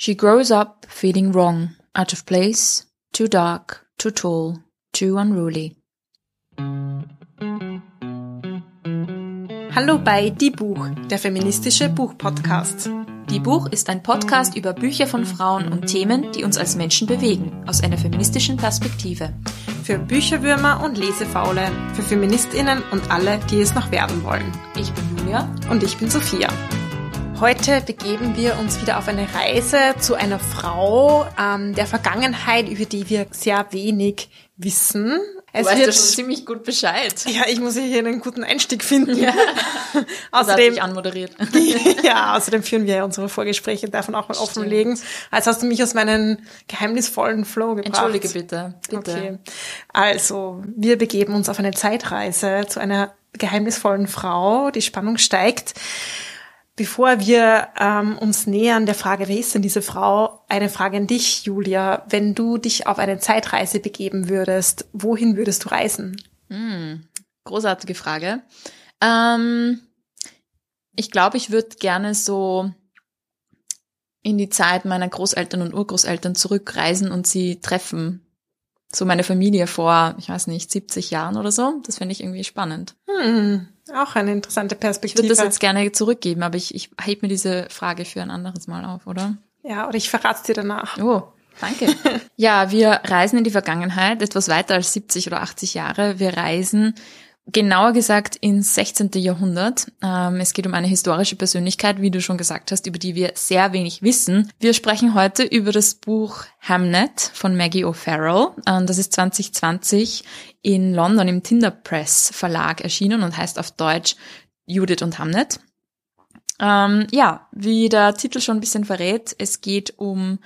She grows up feeling wrong, out of place, too dark, too tall, too unruly. Hallo bei Die Buch, der feministische Buchpodcast. Die Buch ist ein Podcast über Bücher von Frauen und Themen, die uns als Menschen bewegen, aus einer feministischen Perspektive. Für Bücherwürmer und Lesefaule, für Feministinnen und alle, die es noch werden wollen. Ich bin Julia. Und ich bin Sophia. Heute begeben wir uns wieder auf eine Reise zu einer Frau ähm, der Vergangenheit, über die wir sehr wenig wissen. Es du weißt wird, ja schon ziemlich gut Bescheid. Ja, ich muss hier einen guten Einstieg finden. Ja. außerdem das anmoderiert. ja, außerdem führen wir ja unsere Vorgespräche davon auch mal offenlegen. Als hast du mich aus meinem geheimnisvollen Flow gebracht. Entschuldige bitte. bitte. Okay. Also, wir begeben uns auf eine Zeitreise zu einer geheimnisvollen Frau. Die Spannung steigt. Bevor wir ähm, uns nähern der Frage, wer ist denn diese Frau, eine Frage an dich, Julia. Wenn du dich auf eine Zeitreise begeben würdest, wohin würdest du reisen? Mm, großartige Frage. Ähm, ich glaube, ich würde gerne so in die Zeit meiner Großeltern und Urgroßeltern zurückreisen und sie treffen. So meine Familie vor, ich weiß nicht, 70 Jahren oder so. Das finde ich irgendwie spannend. Hm. Auch eine interessante Perspektive. Ich würde das jetzt gerne zurückgeben, aber ich, ich hebe mir diese Frage für ein anderes Mal auf, oder? Ja, oder ich verrate dir danach. Oh, danke. ja, wir reisen in die Vergangenheit, etwas weiter als 70 oder 80 Jahre. Wir reisen genauer gesagt ins 16. Jahrhundert. Ähm, es geht um eine historische Persönlichkeit, wie du schon gesagt hast, über die wir sehr wenig wissen. Wir sprechen heute über das Buch Hamnet von Maggie O'Farrell. Ähm, das ist 2020 in London im Tinder Press Verlag erschienen und heißt auf Deutsch Judith und Hamnet. Ähm, ja, wie der Titel schon ein bisschen verrät, es geht um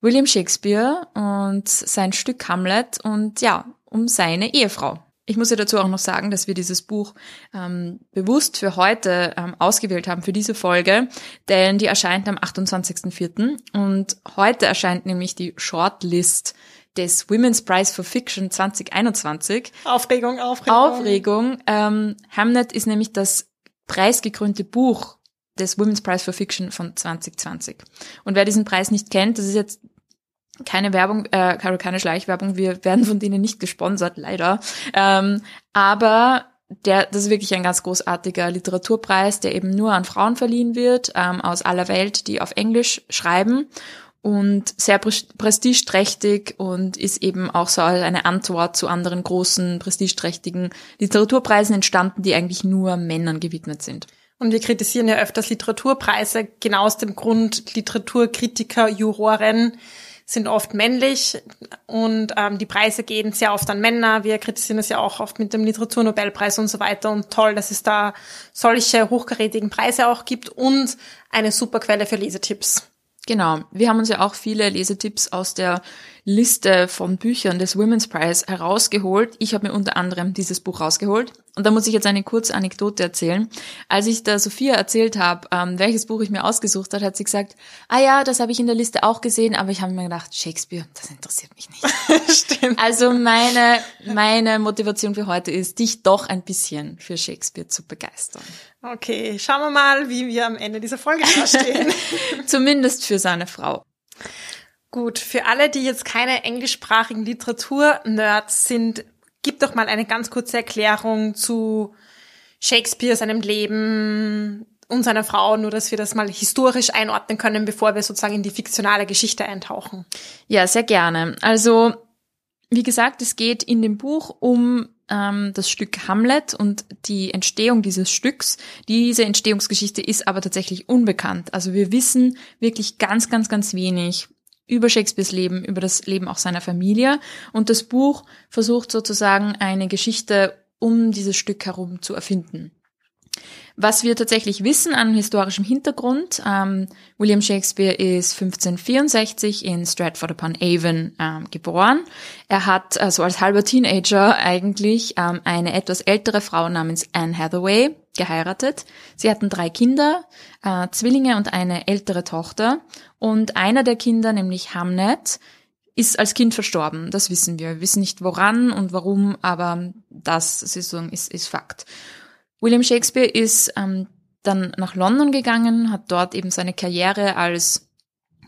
William Shakespeare und sein Stück Hamlet und ja, um seine Ehefrau. Ich muss ja dazu auch noch sagen, dass wir dieses Buch ähm, bewusst für heute ähm, ausgewählt haben, für diese Folge, denn die erscheint am 28.04. Und heute erscheint nämlich die Shortlist des Women's Prize for Fiction 2021. Aufregung, Aufregung. Aufregung. Ähm, Hamnet ist nämlich das preisgekrönte Buch des Women's Prize for Fiction von 2020. Und wer diesen Preis nicht kennt, das ist jetzt keine Werbung, äh, keine Schleichwerbung, wir werden von denen nicht gesponsert, leider. Ähm, aber der, das ist wirklich ein ganz großartiger Literaturpreis, der eben nur an Frauen verliehen wird, ähm, aus aller Welt, die auf Englisch schreiben und sehr prestigeträchtig und ist eben auch so eine Antwort zu anderen großen, prestigeträchtigen Literaturpreisen entstanden, die eigentlich nur Männern gewidmet sind. Und wir kritisieren ja öfters Literaturpreise, genau aus dem Grund, Literaturkritiker, Juroren sind oft männlich und ähm, die Preise gehen sehr oft an Männer. Wir kritisieren es ja auch oft mit dem Literaturnobelpreis und so weiter. Und toll, dass es da solche hochkarätigen Preise auch gibt und eine super Quelle für Lesetipps. Genau. Wir haben uns ja auch viele Lesetipps aus der Liste von Büchern des Women's Prize herausgeholt. Ich habe mir unter anderem dieses Buch rausgeholt. Und da muss ich jetzt eine kurze Anekdote erzählen. Als ich der Sophia erzählt habe, ähm, welches Buch ich mir ausgesucht habe, hat sie gesagt, ah ja, das habe ich in der Liste auch gesehen, aber ich habe mir gedacht, Shakespeare, das interessiert mich nicht. Stimmt. Also meine, meine Motivation für heute ist, dich doch ein bisschen für Shakespeare zu begeistern. Okay, schauen wir mal, wie wir am Ende dieser Folge dastehen. Zumindest für seine Frau. Gut, für alle, die jetzt keine englischsprachigen Literatur-Nerds sind, gib doch mal eine ganz kurze Erklärung zu Shakespeare, seinem Leben und seiner Frau, nur dass wir das mal historisch einordnen können, bevor wir sozusagen in die fiktionale Geschichte eintauchen. Ja, sehr gerne. Also, wie gesagt, es geht in dem Buch um ähm, das Stück Hamlet und die Entstehung dieses Stücks. Diese Entstehungsgeschichte ist aber tatsächlich unbekannt. Also wir wissen wirklich ganz, ganz, ganz wenig über Shakespeares Leben, über das Leben auch seiner Familie. Und das Buch versucht sozusagen eine Geschichte um dieses Stück herum zu erfinden. Was wir tatsächlich wissen an historischem Hintergrund, ähm, William Shakespeare ist 1564 in Stratford upon Avon ähm, geboren. Er hat also als halber Teenager eigentlich ähm, eine etwas ältere Frau namens Anne Hathaway geheiratet. Sie hatten drei Kinder, äh, Zwillinge und eine ältere Tochter. Und einer der Kinder, nämlich Hamnet, ist als Kind verstorben. Das wissen wir. Wir wissen nicht woran und warum, aber das ist, ist Fakt. William Shakespeare ist ähm, dann nach London gegangen, hat dort eben seine Karriere als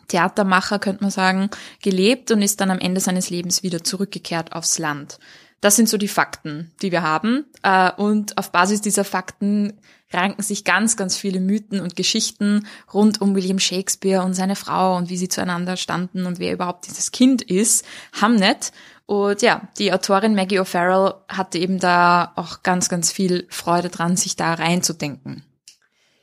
Theatermacher, könnte man sagen, gelebt und ist dann am Ende seines Lebens wieder zurückgekehrt aufs Land. Das sind so die Fakten, die wir haben. Äh, und auf Basis dieser Fakten ranken sich ganz, ganz viele Mythen und Geschichten rund um William Shakespeare und seine Frau und wie sie zueinander standen und wer überhaupt dieses Kind ist, Hamnet. Und ja, die Autorin Maggie O'Farrell hatte eben da auch ganz, ganz viel Freude dran, sich da reinzudenken.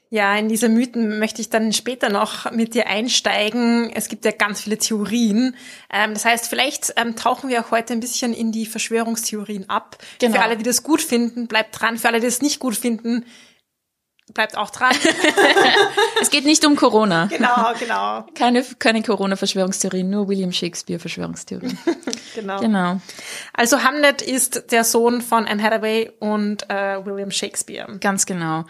Ja, in diese Mythen möchte ich dann später noch mit dir einsteigen. Es gibt ja ganz viele Theorien. Ähm, das heißt, vielleicht ähm, tauchen wir auch heute ein bisschen in die Verschwörungstheorien ab. Genau. Für alle, die das gut finden, bleibt dran. Für alle, die das nicht gut finden, bleibt auch dran. es geht nicht um Corona. Genau, genau. Keine, keine Corona-Verschwörungstheorien, nur William Shakespeare-Verschwörungstheorien. genau. Genau. Also Hamlet ist der Sohn von Anne Hathaway und äh, William Shakespeare. Ganz genau.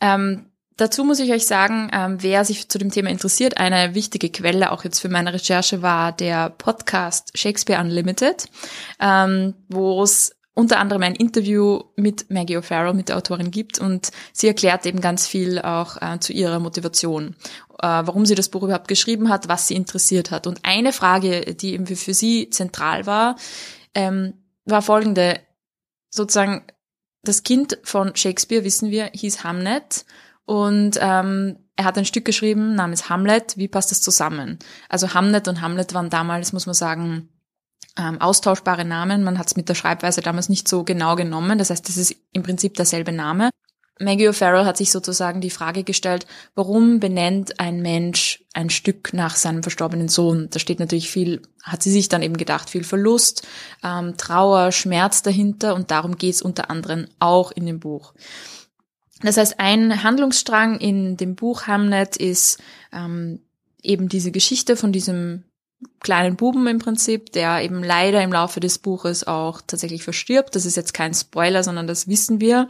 Ähm, Dazu muss ich euch sagen, ähm, wer sich zu dem Thema interessiert, eine wichtige Quelle auch jetzt für meine Recherche war der Podcast Shakespeare Unlimited, ähm, wo es unter anderem ein Interview mit Maggie O'Farrell, mit der Autorin gibt und sie erklärt eben ganz viel auch äh, zu ihrer Motivation, äh, warum sie das Buch überhaupt geschrieben hat, was sie interessiert hat. Und eine Frage, die eben für, für sie zentral war, ähm, war folgende, sozusagen, das Kind von Shakespeare, wissen wir, hieß Hamnet und ähm, er hat ein Stück geschrieben namens Hamlet. Wie passt das zusammen? Also Hamlet und Hamlet waren damals, muss man sagen, ähm, austauschbare Namen. Man hat es mit der Schreibweise damals nicht so genau genommen. Das heißt, das ist im Prinzip derselbe Name. Maggie O'Farrell hat sich sozusagen die Frage gestellt, warum benennt ein Mensch ein Stück nach seinem verstorbenen Sohn? Da steht natürlich viel, hat sie sich dann eben gedacht, viel Verlust, ähm, Trauer, Schmerz dahinter und darum geht es unter anderem auch in dem Buch. Das heißt, ein Handlungsstrang in dem Buch Hamlet ist ähm, eben diese Geschichte von diesem kleinen Buben im Prinzip, der eben leider im Laufe des Buches auch tatsächlich verstirbt. Das ist jetzt kein Spoiler, sondern das wissen wir.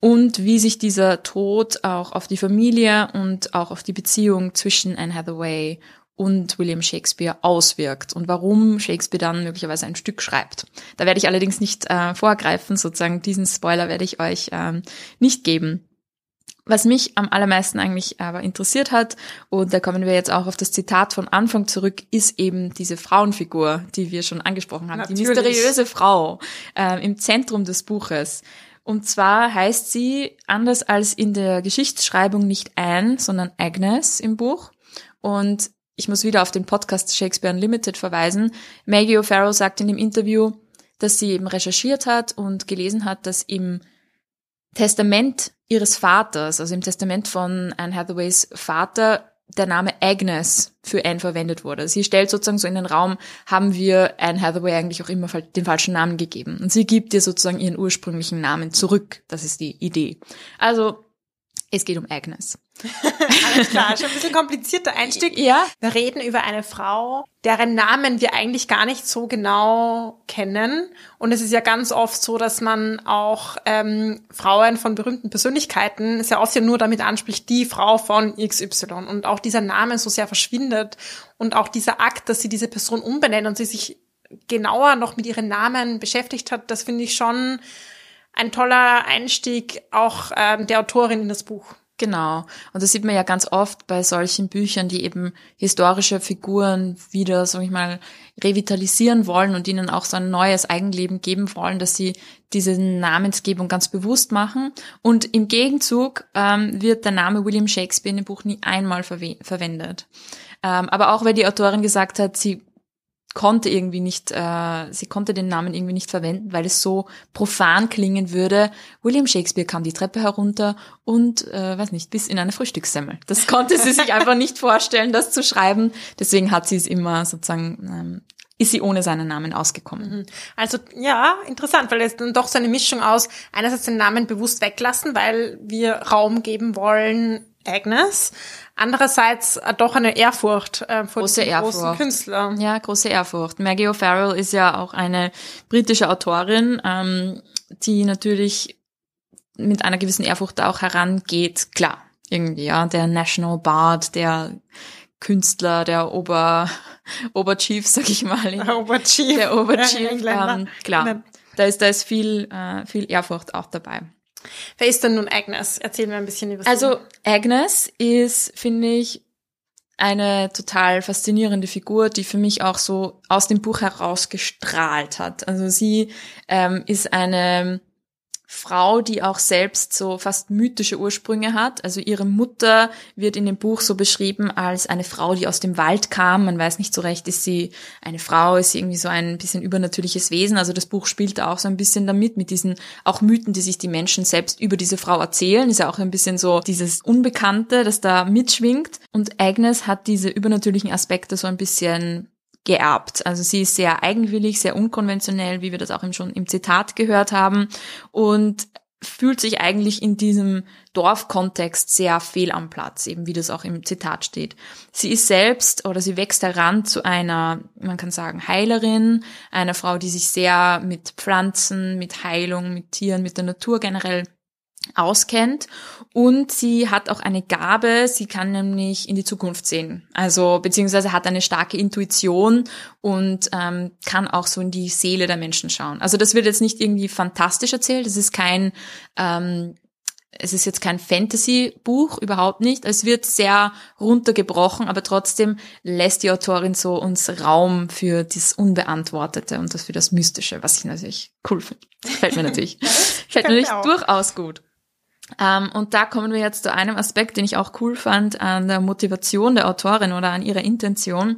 Und wie sich dieser Tod auch auf die Familie und auch auf die Beziehung zwischen Anne Hathaway und William Shakespeare auswirkt und warum Shakespeare dann möglicherweise ein Stück schreibt. Da werde ich allerdings nicht äh, vorgreifen, sozusagen diesen Spoiler werde ich euch ähm, nicht geben. Was mich am allermeisten eigentlich aber interessiert hat, und da kommen wir jetzt auch auf das Zitat von Anfang zurück, ist eben diese Frauenfigur, die wir schon angesprochen haben, Natürlich. die mysteriöse Frau äh, im Zentrum des Buches. Und zwar heißt sie, anders als in der Geschichtsschreibung, nicht Anne, sondern Agnes im Buch. Und ich muss wieder auf den Podcast Shakespeare Unlimited verweisen. Maggie O'Farrell sagt in dem Interview, dass sie eben recherchiert hat und gelesen hat, dass im Testament ihres Vaters, also im Testament von Anne Hathaways Vater, der Name Agnes für Anne verwendet wurde. Sie stellt sozusagen so in den Raum, haben wir Anne Hathaway eigentlich auch immer den falschen Namen gegeben. Und sie gibt ihr sozusagen ihren ursprünglichen Namen zurück. Das ist die Idee. Also, es geht um Agnes. Alles klar, schon ein bisschen komplizierter Einstieg. Ja. Wir reden über eine Frau, deren Namen wir eigentlich gar nicht so genau kennen. Und es ist ja ganz oft so, dass man auch ähm, Frauen von berühmten Persönlichkeiten sehr oft ja nur damit anspricht, die Frau von XY. Und auch dieser Name so sehr verschwindet. Und auch dieser Akt, dass sie diese Person umbenennt und sie sich genauer noch mit ihren Namen beschäftigt hat, das finde ich schon ein toller Einstieg auch ähm, der Autorin in das Buch. Genau. Und das sieht man ja ganz oft bei solchen Büchern, die eben historische Figuren wieder, sag ich mal, revitalisieren wollen und ihnen auch so ein neues Eigenleben geben wollen, dass sie diese Namensgebung ganz bewusst machen. Und im Gegenzug ähm, wird der Name William Shakespeare in dem Buch nie einmal verwe verwendet. Ähm, aber auch weil die Autorin gesagt hat, sie konnte irgendwie nicht, äh, sie konnte den Namen irgendwie nicht verwenden, weil es so profan klingen würde. William Shakespeare kam die Treppe herunter und, äh, weiß nicht, bis in eine Frühstückssemmel. Das konnte sie sich einfach nicht vorstellen, das zu schreiben. Deswegen hat sie es immer sozusagen ähm, ist sie ohne seinen Namen ausgekommen. Mhm. Also ja, interessant, weil es dann doch so eine Mischung aus einerseits den Namen bewusst weglassen, weil wir Raum geben wollen, Agnes, Andererseits äh, doch eine Ehrfurcht äh, vor große Ehrfurcht. großen Künstler. Ja, große Ehrfurcht. Maggie O'Farrell ist ja auch eine britische Autorin, ähm, die natürlich mit einer gewissen Ehrfurcht auch herangeht. Klar, irgendwie, ja, der National Bard, der Künstler, der Ober, Oberchief, sag ich mal. Der Oberchief. Der Oberchief, ähm, klar. Da ist, da ist viel, äh, viel Ehrfurcht auch dabei. Wer ist denn nun Agnes? Erzähl mir ein bisschen über sie. Also Agnes ist, finde ich, eine total faszinierende Figur, die für mich auch so aus dem Buch heraus gestrahlt hat. Also sie ähm, ist eine Frau, die auch selbst so fast mythische Ursprünge hat. Also ihre Mutter wird in dem Buch so beschrieben als eine Frau, die aus dem Wald kam. Man weiß nicht so recht, ist sie eine Frau, ist sie irgendwie so ein bisschen übernatürliches Wesen. Also das Buch spielt auch so ein bisschen damit, mit diesen auch Mythen, die sich die Menschen selbst über diese Frau erzählen. Ist ja auch ein bisschen so dieses Unbekannte, das da mitschwingt. Und Agnes hat diese übernatürlichen Aspekte so ein bisschen geerbt. Also sie ist sehr eigenwillig, sehr unkonventionell, wie wir das auch schon im Zitat gehört haben und fühlt sich eigentlich in diesem Dorfkontext sehr fehl am Platz, eben wie das auch im Zitat steht. Sie ist selbst oder sie wächst heran zu einer, man kann sagen, Heilerin, einer Frau, die sich sehr mit Pflanzen, mit Heilung, mit Tieren, mit der Natur generell auskennt und sie hat auch eine Gabe, sie kann nämlich in die Zukunft sehen, also beziehungsweise hat eine starke Intuition und ähm, kann auch so in die Seele der Menschen schauen. Also das wird jetzt nicht irgendwie fantastisch erzählt, es ist kein ähm, es ist jetzt kein Fantasy-Buch, überhaupt nicht. Es wird sehr runtergebrochen, aber trotzdem lässt die Autorin so uns Raum für das Unbeantwortete und das für das Mystische, was ich natürlich cool finde. Fällt mir natürlich, fällt mir natürlich durchaus gut. Ähm, und da kommen wir jetzt zu einem Aspekt, den ich auch cool fand an der Motivation der Autorin oder an ihrer Intention.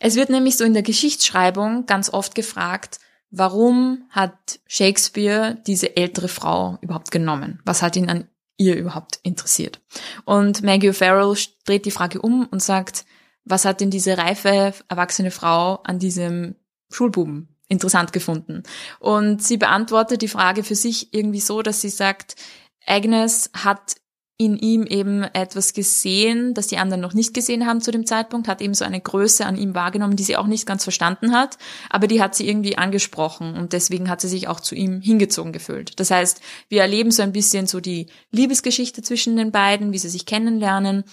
Es wird nämlich so in der Geschichtsschreibung ganz oft gefragt, warum hat Shakespeare diese ältere Frau überhaupt genommen? Was hat ihn an ihr überhaupt interessiert? Und Maggie O'Farrell dreht die Frage um und sagt, was hat denn diese reife, erwachsene Frau an diesem Schulbuben interessant gefunden? Und sie beantwortet die Frage für sich irgendwie so, dass sie sagt, Agnes hat in ihm eben etwas gesehen, das die anderen noch nicht gesehen haben zu dem Zeitpunkt, hat eben so eine Größe an ihm wahrgenommen, die sie auch nicht ganz verstanden hat, aber die hat sie irgendwie angesprochen und deswegen hat sie sich auch zu ihm hingezogen gefühlt. Das heißt, wir erleben so ein bisschen so die Liebesgeschichte zwischen den beiden, wie sie sich kennenlernen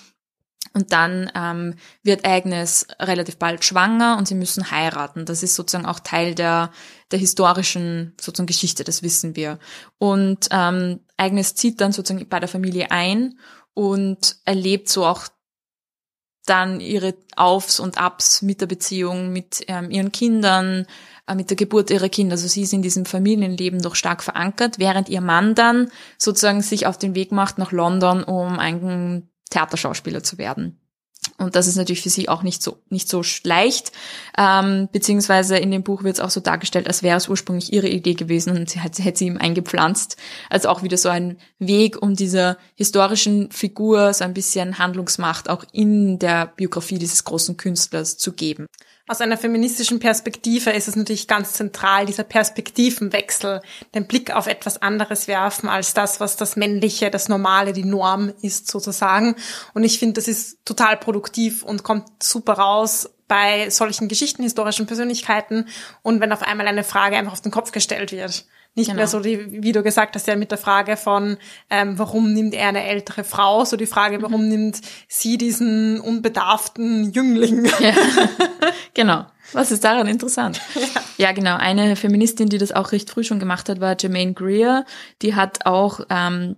und dann ähm, wird Agnes relativ bald schwanger und sie müssen heiraten. Das ist sozusagen auch Teil der, der historischen sozusagen Geschichte, das wissen wir. Und ähm, Agnes zieht dann sozusagen bei der Familie ein und erlebt so auch dann ihre Aufs und Abs mit der Beziehung, mit ähm, ihren Kindern, äh, mit der Geburt ihrer Kinder. Also sie ist in diesem Familienleben doch stark verankert, während ihr Mann dann sozusagen sich auf den Weg macht nach London, um einen Theaterschauspieler zu werden. Und das ist natürlich für sie auch nicht so nicht so leicht, ähm, beziehungsweise in dem Buch wird es auch so dargestellt, als wäre es ursprünglich ihre Idee gewesen und sie hat, hätte sie ihm eingepflanzt. Also auch wieder so ein Weg, um dieser historischen Figur so ein bisschen Handlungsmacht auch in der Biografie dieses großen Künstlers zu geben. Aus einer feministischen Perspektive ist es natürlich ganz zentral, dieser Perspektivenwechsel, den Blick auf etwas anderes werfen als das, was das Männliche, das Normale, die Norm ist sozusagen. Und ich finde, das ist total produktiv und kommt super raus bei solchen Geschichten, historischen Persönlichkeiten und wenn auf einmal eine Frage einfach auf den Kopf gestellt wird. Nicht genau. mehr so, die, wie du gesagt hast, ja mit der Frage von, ähm, warum nimmt er eine ältere Frau, so die Frage, warum mhm. nimmt sie diesen unbedarften Jüngling. Ja. genau. Was ist daran interessant? Ja. ja, genau. Eine Feministin, die das auch recht früh schon gemacht hat, war Jermaine Greer. Die hat auch ähm,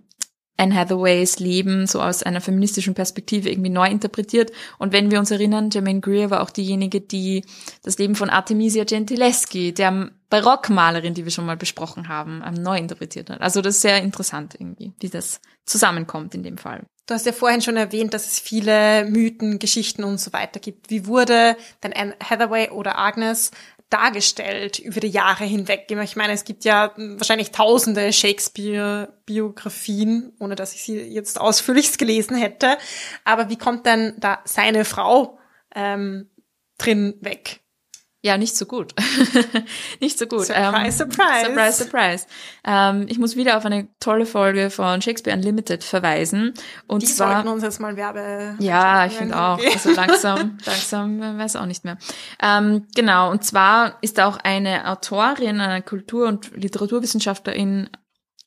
Anne Hathaways Leben so aus einer feministischen Perspektive irgendwie neu interpretiert. Und wenn wir uns erinnern, Jermaine Greer war auch diejenige, die das Leben von Artemisia Gentileschi, der Barockmalerin, die wir schon mal besprochen haben, ähm, neu interpretiert hat. Also das ist sehr interessant irgendwie, wie das zusammenkommt in dem Fall. Du hast ja vorhin schon erwähnt, dass es viele Mythen, Geschichten und so weiter gibt. Wie wurde denn Anne Hathaway oder Agnes dargestellt über die Jahre hinweg. Ich meine, es gibt ja wahrscheinlich tausende Shakespeare-Biografien, ohne dass ich sie jetzt ausführlichst gelesen hätte. Aber wie kommt denn da seine Frau ähm, drin weg? Ja, nicht so gut. nicht so gut. Surprise, ähm, surprise. Surprise, surprise. Ähm, ich muss wieder auf eine tolle Folge von Shakespeare Unlimited verweisen. Und Die zwar, sollten uns jetzt mal Werbe. Ja, ich finde auch. Also langsam, langsam, weiß auch nicht mehr. Ähm, genau. Und zwar ist da auch eine Autorin, eine Kultur- und Literaturwissenschaftlerin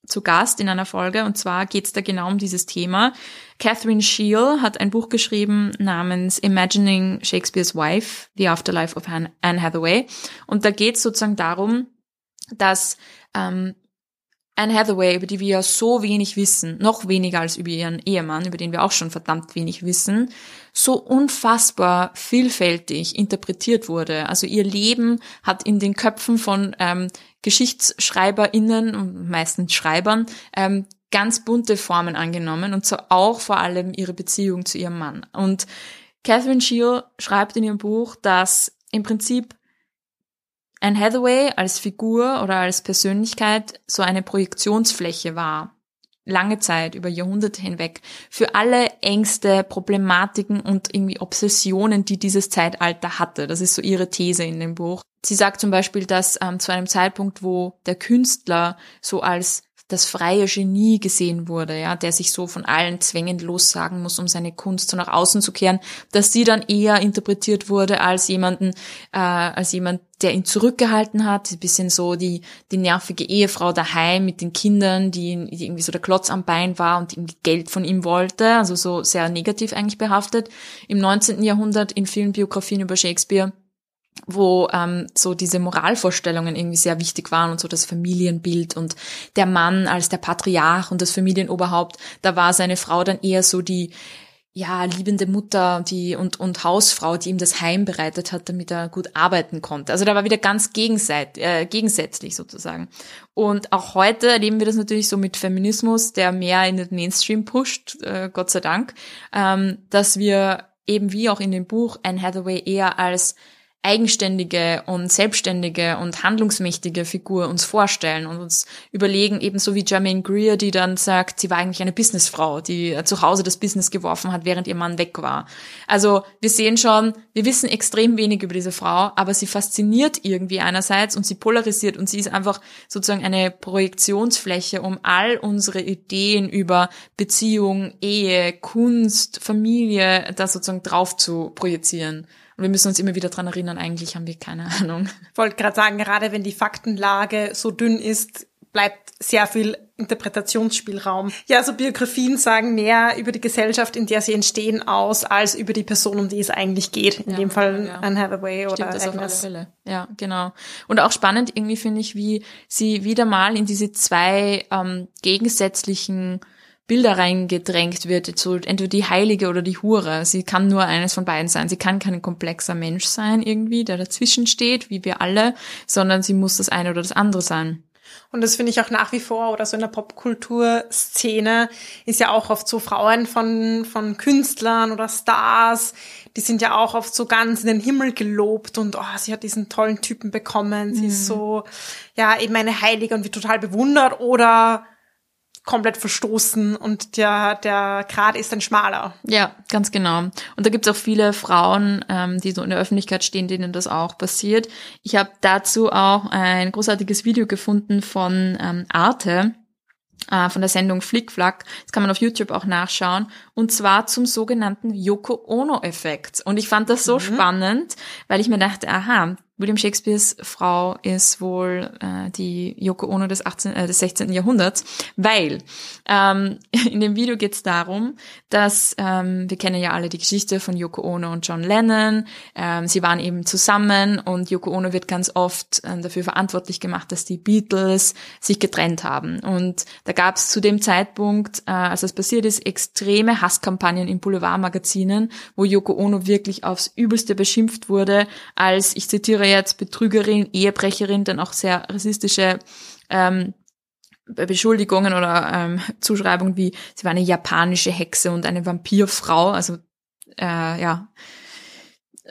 zu Gast in einer Folge und zwar geht es da genau um dieses Thema. Catherine Scheel hat ein Buch geschrieben namens Imagining Shakespeare's Wife, The Afterlife of Anne Hathaway und da geht es sozusagen darum, dass ähm, Anne Hathaway, über die wir ja so wenig wissen, noch weniger als über ihren Ehemann, über den wir auch schon verdammt wenig wissen, so unfassbar vielfältig interpretiert wurde. Also ihr Leben hat in den Köpfen von ähm, GeschichtsschreiberInnen meistens Schreibern ähm, ganz bunte Formen angenommen und so auch vor allem ihre Beziehung zu ihrem Mann. Und Catherine Shear schreibt in ihrem Buch, dass im Prinzip Anne Hathaway als Figur oder als Persönlichkeit so eine Projektionsfläche war, lange Zeit, über Jahrhunderte hinweg, für alle Ängste, Problematiken und irgendwie Obsessionen, die dieses Zeitalter hatte. Das ist so ihre These in dem Buch. Sie sagt zum Beispiel, dass ähm, zu einem Zeitpunkt, wo der Künstler so als das freie Genie gesehen wurde, ja, der sich so von allen Zwängen lossagen muss, um seine Kunst so nach außen zu kehren, dass sie dann eher interpretiert wurde als jemanden, äh, als jemand, der ihn zurückgehalten hat, ein bisschen so die die nervige Ehefrau daheim mit den Kindern, die, die irgendwie so der Klotz am Bein war und irgendwie Geld von ihm wollte, also so sehr negativ eigentlich behaftet. Im 19. Jahrhundert in vielen Biografien über Shakespeare wo ähm, so diese Moralvorstellungen irgendwie sehr wichtig waren und so das Familienbild und der Mann als der Patriarch und das Familienoberhaupt, da war seine Frau dann eher so die ja liebende Mutter die und und Hausfrau, die ihm das Heim bereitet hat, damit er gut arbeiten konnte. Also da war wieder ganz gegenseit, äh, gegensätzlich sozusagen. Und auch heute erleben wir das natürlich so mit Feminismus, der mehr in den Mainstream pusht, äh, Gott sei Dank, ähm, dass wir eben wie auch in dem Buch Anne Hathaway eher als eigenständige und selbstständige und handlungsmächtige Figur uns vorstellen und uns überlegen, ebenso wie Jermaine Greer, die dann sagt, sie war eigentlich eine Businessfrau, die zu Hause das Business geworfen hat, während ihr Mann weg war. Also wir sehen schon, wir wissen extrem wenig über diese Frau, aber sie fasziniert irgendwie einerseits und sie polarisiert und sie ist einfach sozusagen eine Projektionsfläche, um all unsere Ideen über Beziehung, Ehe, Kunst, Familie da sozusagen drauf zu projizieren. Und wir müssen uns immer wieder dran erinnern, eigentlich haben wir keine Ahnung. Ich wollte gerade sagen, gerade wenn die Faktenlage so dünn ist, bleibt sehr viel Interpretationsspielraum. Ja, also Biografien sagen mehr über die Gesellschaft, in der sie entstehen, aus, als über die Person, um die es eigentlich geht. In Ja, dem Fall ja. Anne Hathaway oder Stimmt das auf alle Agnes. Fälle. Ja, genau. Und auch spannend irgendwie finde ich, wie sie wieder mal in diese zwei ähm, gegensätzlichen Bilder reingedrängt wird, so entweder die Heilige oder die Hure. Sie kann nur eines von beiden sein. Sie kann kein komplexer Mensch sein irgendwie, der dazwischen steht, wie wir alle, sondern sie muss das eine oder das andere sein. Und das finde ich auch nach wie vor oder so in der Popkulturszene ist ja auch oft so Frauen von, von Künstlern oder Stars, die sind ja auch oft so ganz in den Himmel gelobt und oh, sie hat diesen tollen Typen bekommen, sie ist so, ja, eben eine Heilige und wird total bewundert oder komplett verstoßen und der, der Grad ist ein schmaler. Ja, ganz genau. Und da gibt's auch viele Frauen, ähm, die so in der Öffentlichkeit stehen, denen das auch passiert. Ich habe dazu auch ein großartiges Video gefunden von ähm, Arte äh, von der Sendung Flickflack. Das kann man auf YouTube auch nachschauen. Und zwar zum sogenannten Yoko Ono-Effekt. Und ich fand das so spannend, weil ich mir dachte, aha, William Shakespeares Frau ist wohl äh, die Yoko Ono des, 18, äh, des 16. Jahrhunderts, weil ähm, in dem Video geht es darum, dass ähm, wir kennen ja alle die Geschichte von Yoko Ono und John Lennon. Ähm, sie waren eben zusammen und Yoko Ono wird ganz oft ähm, dafür verantwortlich gemacht, dass die Beatles sich getrennt haben. Und da gab es zu dem Zeitpunkt, äh, als das passiert ist, extreme Hasskampagnen in Boulevardmagazinen, wo Yoko Ono wirklich aufs Übelste beschimpft wurde, als, ich zitiere jetzt, Betrügerin, Ehebrecherin, dann auch sehr rassistische ähm, Beschuldigungen oder ähm, Zuschreibungen wie, sie war eine japanische Hexe und eine Vampirfrau, also äh, ja,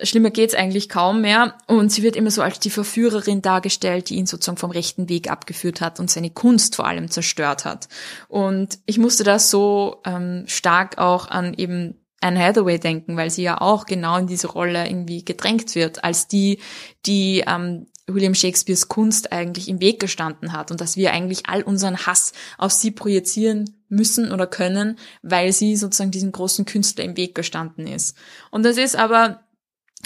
schlimmer geht's eigentlich kaum mehr. Und sie wird immer so als die Verführerin dargestellt, die ihn sozusagen vom rechten Weg abgeführt hat und seine Kunst vor allem zerstört hat. Und ich musste da so ähm, stark auch an eben Anne Hathaway denken, weil sie ja auch genau in diese Rolle irgendwie gedrängt wird, als die, die ähm, William Shakespeares Kunst eigentlich im Weg gestanden hat und dass wir eigentlich all unseren Hass auf sie projizieren müssen oder können, weil sie sozusagen diesem großen Künstler im Weg gestanden ist. Und das ist aber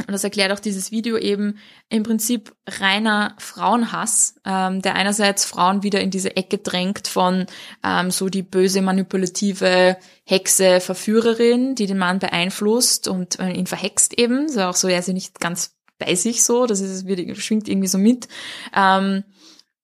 und das erklärt auch dieses Video eben im Prinzip reiner Frauenhass, ähm, der einerseits Frauen wieder in diese Ecke drängt von ähm, so die böse, manipulative Hexe, Verführerin, die den Mann beeinflusst und äh, ihn verhext eben. So auch so, er ist ja nicht ganz bei sich so, das ist, wird, schwingt irgendwie so mit. Ähm,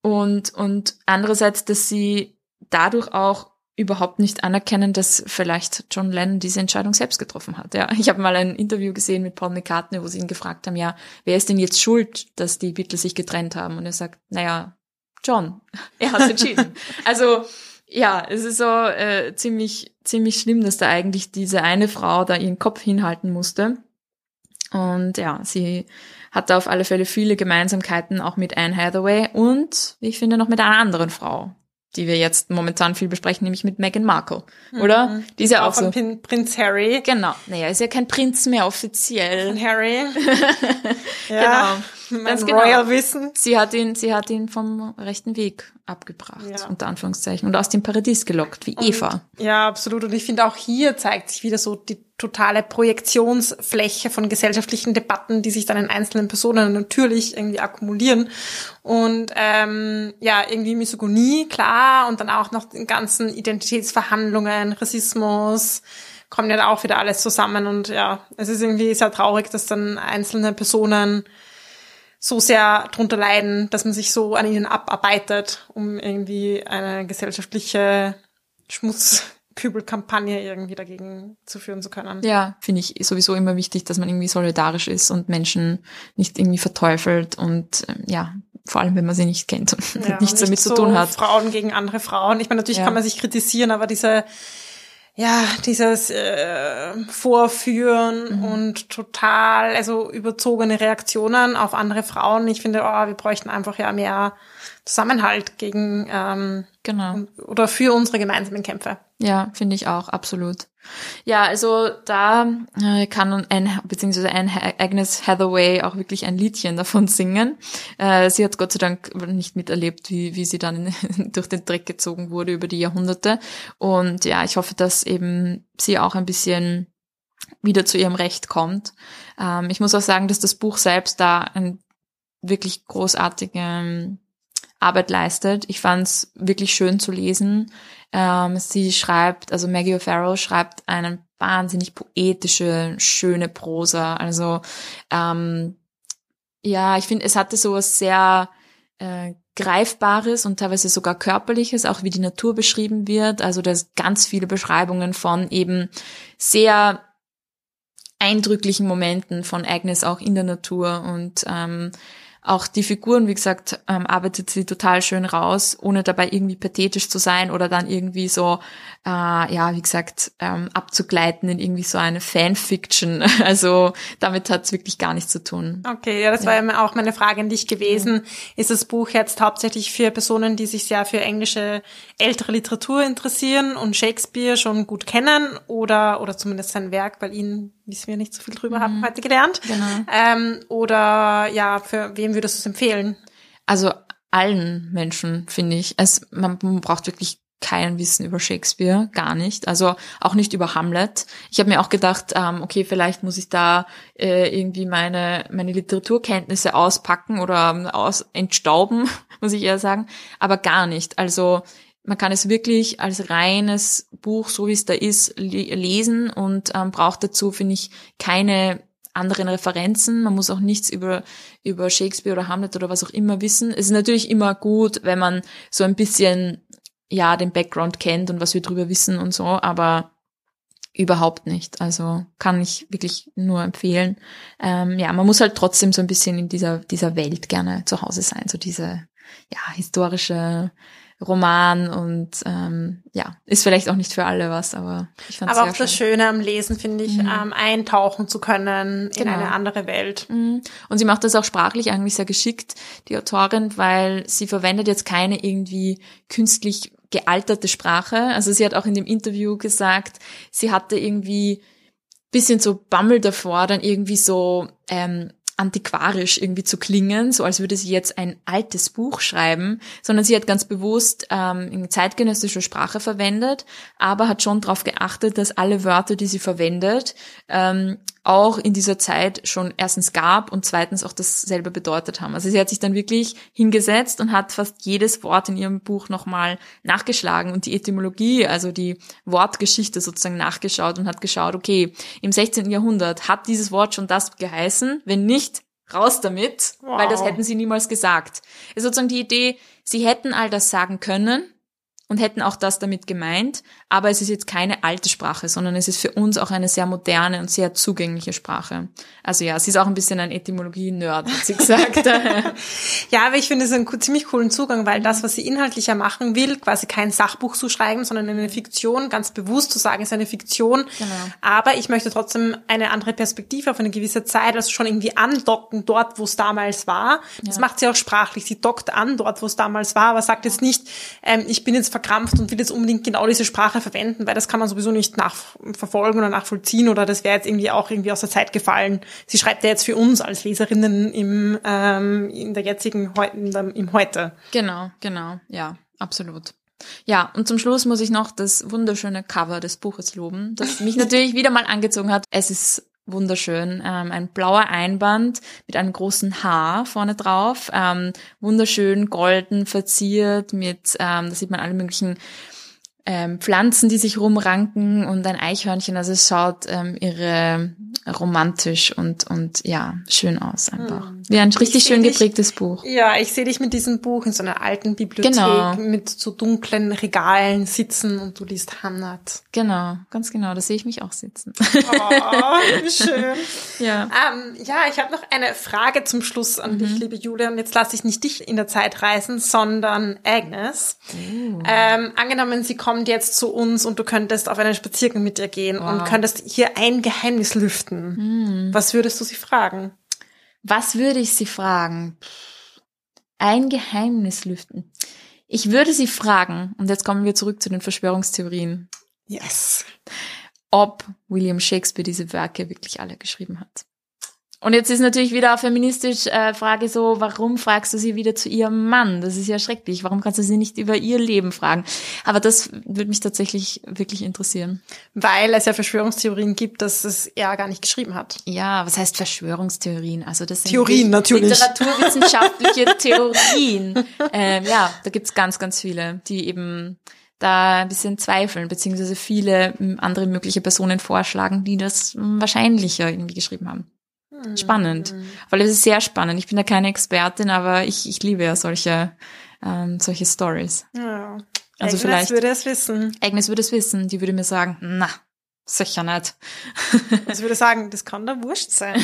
und, und andererseits, dass sie dadurch auch überhaupt nicht anerkennen, dass vielleicht John Lennon diese Entscheidung selbst getroffen hat. Ja, ich habe mal ein Interview gesehen mit Paul McCartney, wo sie ihn gefragt haben, ja, wer ist denn jetzt schuld, dass die Beatles sich getrennt haben? Und er sagt, naja, John, er hat entschieden. also ja, es ist so äh, ziemlich ziemlich schlimm, dass da eigentlich diese eine Frau da ihren Kopf hinhalten musste. Und ja, sie hatte auf alle Fälle viele Gemeinsamkeiten auch mit Anne Hathaway und, wie ich finde, noch mit einer anderen Frau, die wir jetzt momentan viel besprechen, nämlich mit Meghan Markle, oder? Mhm. Die ist ja auch, Auch von so. Prin Prinz Harry. Genau. Naja, ist ja kein Prinz mehr offiziell. Von Harry. ja, Genau. Ganz genau. Royal Wissen. Sie hat ihn, sie hat ihn vom rechten Weg abgebracht, Ja. unter Anführungszeichen, und aus dem Paradies gelockt, wie Eva. Ja, absolut. Und ich finde auch hier zeigt sich wieder so die totale Projektionsfläche von gesellschaftlichen Debatten, die sich dann in einzelnen Personen natürlich irgendwie akkumulieren. Und ähm, ja, irgendwie Misogonie, klar, und dann auch noch den ganzen Identitätsverhandlungen, Rassismus, kommen ja auch wieder alles zusammen. Und ja, es ist irgendwie sehr traurig, dass dann einzelne Personen so sehr drunter leiden, dass man sich so an ihnen abarbeitet, um irgendwie eine gesellschaftliche Schmutzkübelkampagne irgendwie dagegen zu führen zu können. Ja, finde ich sowieso immer wichtig, dass man irgendwie solidarisch ist und Menschen nicht irgendwie verteufelt und ähm, ja, vor allem wenn man sie nicht kennt und Ja, nichts nicht damit zu so tun hat. Frauen gegen andere Frauen. Ich meine, natürlich Ja. kann man sich kritisieren, aber diese ja, dieses äh, Vorführen Mhm. und total, also überzogene Reaktionen auf andere Frauen. Ich finde, oh, wir bräuchten einfach ja mehr Zusammenhalt gegen ähm, Genau. oder für unsere gemeinsamen Kämpfe. Ja, finde ich auch, absolut. Ja, also da äh, kann Anne, beziehungsweise Anne Agnes Hathaway auch wirklich ein Liedchen davon singen. Äh, sie hat Gott sei Dank nicht miterlebt, wie, wie sie dann durch den Dreck gezogen wurde über die Jahrhunderte. Und ja, ich hoffe, dass eben sie auch ein bisschen wieder zu ihrem Recht kommt. Ähm, ich muss auch sagen, dass das Buch selbst da ein wirklich großartige Arbeit leistet. Ich fand es wirklich schön zu lesen. Ähm, sie schreibt, also Maggie O'Farrell schreibt eine wahnsinnig poetische, schöne Prosa. Also ähm, ja, ich finde, es hatte so was sehr äh, Greifbares und teilweise sogar Körperliches, auch wie die Natur beschrieben wird. Also da sind ganz viele Beschreibungen von eben sehr eindrücklichen Momenten von Agnes auch in der Natur und ähm, auch die Figuren, wie gesagt, ähm, arbeitet sie total schön raus, ohne dabei irgendwie pathetisch zu sein oder dann irgendwie so, äh, ja, wie gesagt, ähm, abzugleiten in irgendwie so eine Fanfiction. Also damit hat's wirklich gar nichts zu tun. Okay, ja, das war ja auch meine Frage an dich gewesen. Ist das Buch jetzt hauptsächlich für Personen, die sich sehr für englische ältere Literatur interessieren und Shakespeare schon gut kennen oder oder zumindest sein Werk, weil ihn wissen wir nicht so viel drüber haben heute gelernt. Genau. Ähm, oder ja, für wem würdest du es empfehlen? Also allen Menschen, finde ich. Es, man, man braucht wirklich kein Wissen über Shakespeare, gar nicht. Also auch nicht über Hamlet. Ich habe mir auch gedacht, ähm, okay, vielleicht muss ich da äh, irgendwie meine meine Literaturkenntnisse auspacken oder ähm, aus entstauben, muss ich eher sagen. Aber gar nicht. Also man kann es wirklich als reines Buch, so wie es da ist, le lesen und ähm, braucht dazu, finde ich, keine anderen Referenzen. Man muss auch nichts über, über Shakespeare oder Hamlet oder was auch immer wissen. Es ist natürlich immer gut, wenn man so ein bisschen, ja, den Background kennt und was wir drüber wissen und so, aber überhaupt nicht. Also kann ich wirklich nur empfehlen. Ähm, ja, man muss halt trotzdem so ein bisschen in dieser, dieser Welt gerne zu Hause sein. So diese, ja, historische Roman und ähm, ja, ist vielleicht auch nicht für alle was, aber ich fand es Aber auch das schön. Schöne am Lesen finde ich, ähm, eintauchen zu können in Genau. eine andere Welt. Mhm. Und sie macht das auch sprachlich eigentlich sehr geschickt, die Autorin, weil sie verwendet jetzt keine irgendwie künstlich gealterte Sprache. Also sie hat auch in dem Interview gesagt, sie hatte irgendwie bisschen so Bammel davor, dann irgendwie so ähm, antiquarisch irgendwie zu klingen, so als würde sie jetzt ein altes Buch schreiben, sondern sie hat ganz bewusst ähm, in zeitgenössischer Sprache verwendet, aber hat schon darauf geachtet, dass alle Wörter, die sie verwendet, ähm, auch in dieser Zeit schon erstens gab und zweitens auch dasselbe bedeutet haben. Also sie hat sich dann wirklich hingesetzt und hat fast jedes Wort in ihrem Buch nochmal nachgeschlagen und die Etymologie, also die Wortgeschichte sozusagen nachgeschaut und hat geschaut, okay, im 16. Jahrhundert hat dieses Wort schon das geheißen, wenn nicht, raus damit, Wow. weil das hätten sie niemals gesagt. Es ist sozusagen die Idee, sie hätten all das sagen können und hätten auch das damit gemeint, aber es ist jetzt keine alte Sprache, sondern es ist für uns auch eine sehr moderne und sehr zugängliche Sprache. Also ja, sie ist auch ein bisschen ein Etymologie-Nerd, hat sie gesagt. Ja, aber ich finde es einen ziemlich coolen Zugang, weil das, was sie inhaltlicher machen will, quasi kein Sachbuch zu schreiben, sondern eine Fiktion, ganz bewusst zu sagen, ist eine Fiktion. Genau. Aber ich möchte trotzdem eine andere Perspektive auf eine gewisse Zeit, also schon irgendwie andocken dort, wo es damals war. Das macht sie auch sprachlich. Sie dockt an dort, wo es damals war, aber sagt jetzt nicht, ähm, ich bin jetzt verkrampft und will jetzt unbedingt genau diese Sprache verwenden, weil das kann man sowieso nicht nachverfolgen oder nachvollziehen oder das wäre jetzt irgendwie auch irgendwie aus der Zeit gefallen. Sie schreibt ja jetzt für uns als Leserinnen im, ähm, in der jetzigen, in der, im Heute. Genau, genau, ja, absolut. Ja, und zum Schluss muss ich noch das wunderschöne Cover des Buches loben, das mich natürlich wieder mal angezogen hat. Es ist wunderschön, ähm, ein blauer Einband mit einem großen Haar vorne drauf, ähm, wunderschön golden verziert mit, ähm, da sieht man alle möglichen ähm, Pflanzen, die sich rumranken und ein Eichhörnchen. Also es schaut ähm, irre romantisch und und ja schön aus einfach. Wie ein richtig schön dich- geprägtes Buch. Ja, ich sehe dich mit diesem Buch in so einer alten Bibliothek Genau. mit so dunklen Regalen sitzen und du liest Hannat. Genau, ganz genau. Da sehe ich mich auch sitzen. Oh, schön. ja. Ähm, ja, ich habe noch eine Frage zum Schluss an Mhm. dich, liebe Julia. Und jetzt lasse ich nicht dich in der Zeit reisen, sondern Agnes. Oh. Ähm, angenommen, sie kommt jetzt zu uns und du könntest auf einen Spaziergang mit ihr gehen und Wow. könntest hier ein Geheimnis lüften. Hm. Was würdest du sie fragen? Was würde ich sie fragen? Ein Geheimnis lüften. Ich würde sie fragen, und jetzt kommen wir zurück zu den Verschwörungstheorien, Yes. ob William Shakespeare diese Werke wirklich alle geschrieben hat. Und jetzt ist natürlich wieder feministisch äh, Frage so, warum fragst du sie wieder zu ihrem Mann? Das ist ja schrecklich. Warum kannst du sie nicht über ihr Leben fragen? Aber das würde mich tatsächlich wirklich interessieren. Weil es ja Verschwörungstheorien gibt, dass es er gar nicht geschrieben hat. Ja, was heißt Verschwörungstheorien? Also das sind Theorien, natürlich. Literaturwissenschaftliche Theorien. Ähm, ja, da gibt's ganz, ganz viele, die eben da ein bisschen zweifeln, beziehungsweise viele andere mögliche Personen vorschlagen, die das wahrscheinlicher irgendwie geschrieben haben. Spannend. Weil es ist sehr spannend. Ich bin da keine Expertin, aber ich, ich liebe ja solche, ähm, solche Stories. Ja. Also Agnes vielleicht- würde es wissen. Agnes würde es wissen, die würde mir sagen, na, sicher nicht. Also würde sagen, das kann da wurscht sein.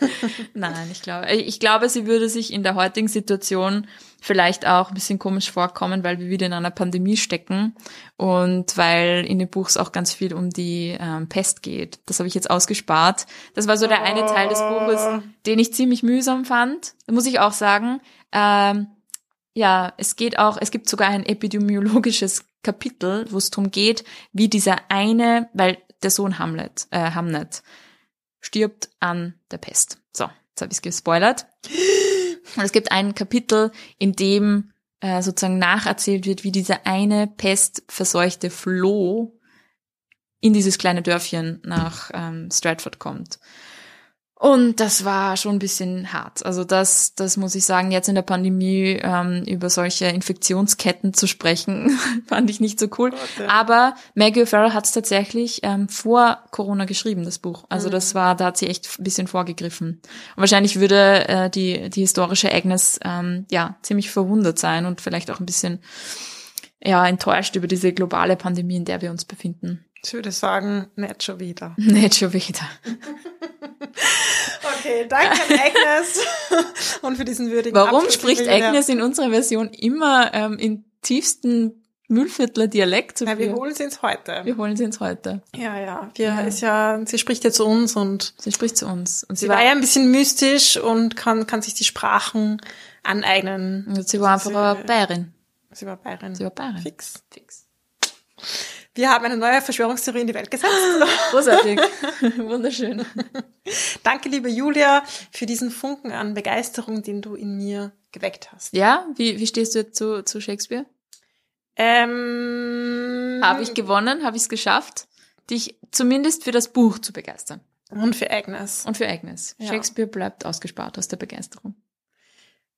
Nein, ich glaube, ich glaube, sie würde sich in der heutigen Situation vielleicht auch ein bisschen komisch vorkommen, weil wir wieder in einer Pandemie stecken und weil in dem Buch es auch ganz viel um die ähm, Pest geht. Das habe ich jetzt ausgespart. Das war so der eine Teil des Buches, den ich ziemlich mühsam fand. Da muss ich auch sagen. Ähm, ja, es geht auch, es gibt sogar ein epidemiologisches Kapitel, wo es darum geht, wie dieser eine, weil der Sohn Hamlet, äh, Hamlet stirbt an der Pest. So, jetzt habe ich es gespoilert. Und es gibt ein Kapitel, in dem äh, sozusagen nacherzählt wird, wie dieser eine pestverseuchte Floh in dieses kleine Dörfchen nach ähm, Stratford kommt. Und das war schon ein bisschen hart. Also das, das muss ich sagen, jetzt in der Pandemie ähm, über solche Infektionsketten zu sprechen, fand ich nicht so cool. Gott, ja. Aber Maggie O'Farrell hat es tatsächlich ähm, vor Corona geschrieben, das Buch. Also das war, da hat sie echt ein bisschen vorgegriffen. Und wahrscheinlich würde äh, die, die historische Agnes ähm, ja ziemlich verwundert sein und vielleicht auch ein bisschen ja enttäuscht über diese globale Pandemie, in der wir uns befinden. Ich würde sagen, nicht schon wieder. Nicht schon wieder. Okay, danke an Agnes und für diesen würdigen Warum Abschluss, spricht. Agnes in unserer Version immer ähm, in tiefsten Mühlviertler Dialekt? Ja, wir holen sie ins Heute. wir holen sie ins Heute. Ja, ja. Wir Ja. ist ja, sie spricht ja zu uns und Sie spricht zu uns. Und sie war ja ein bisschen mystisch und kann, kann sich die Sprachen aneignen. und sie war einfach Sie- Bayerin. Sie war Bayerin. Sie war Bayerin. Fix. Fix. Wir haben eine neue Verschwörungstheorie in die Welt gesetzt. Großartig. Wunderschön. Danke, liebe Julia, für diesen Funken an Begeisterung, den du in mir geweckt hast. Ja, wie, wie stehst du jetzt zu, zu Shakespeare? Ähm, Habe ich gewonnen? Habe ich es geschafft, dich zumindest für das Buch zu begeistern? und für Agnes. Und für Agnes. Ja. Shakespeare bleibt ausgespart aus der Begeisterung.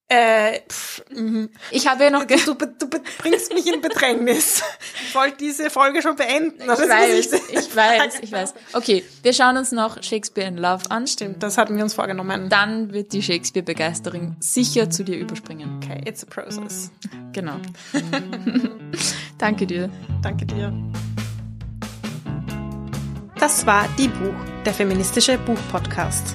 Äh, pff, mhm. Ich habe ja noch... du, du be- bringst mich in Bedrängnis. Ich wollte diese Folge schon beenden. Ich weiß, muss ich weiß, ich weiß. Okay, wir schauen uns noch Shakespeare in Love an. Stimmt, das hatten wir uns vorgenommen. Dann wird die Shakespeare-Begeisterung sicher zu dir überspringen. Okay, it's a process. Genau. Danke dir. Danke dir. Das war Die Buch, der feministische Buchpodcast.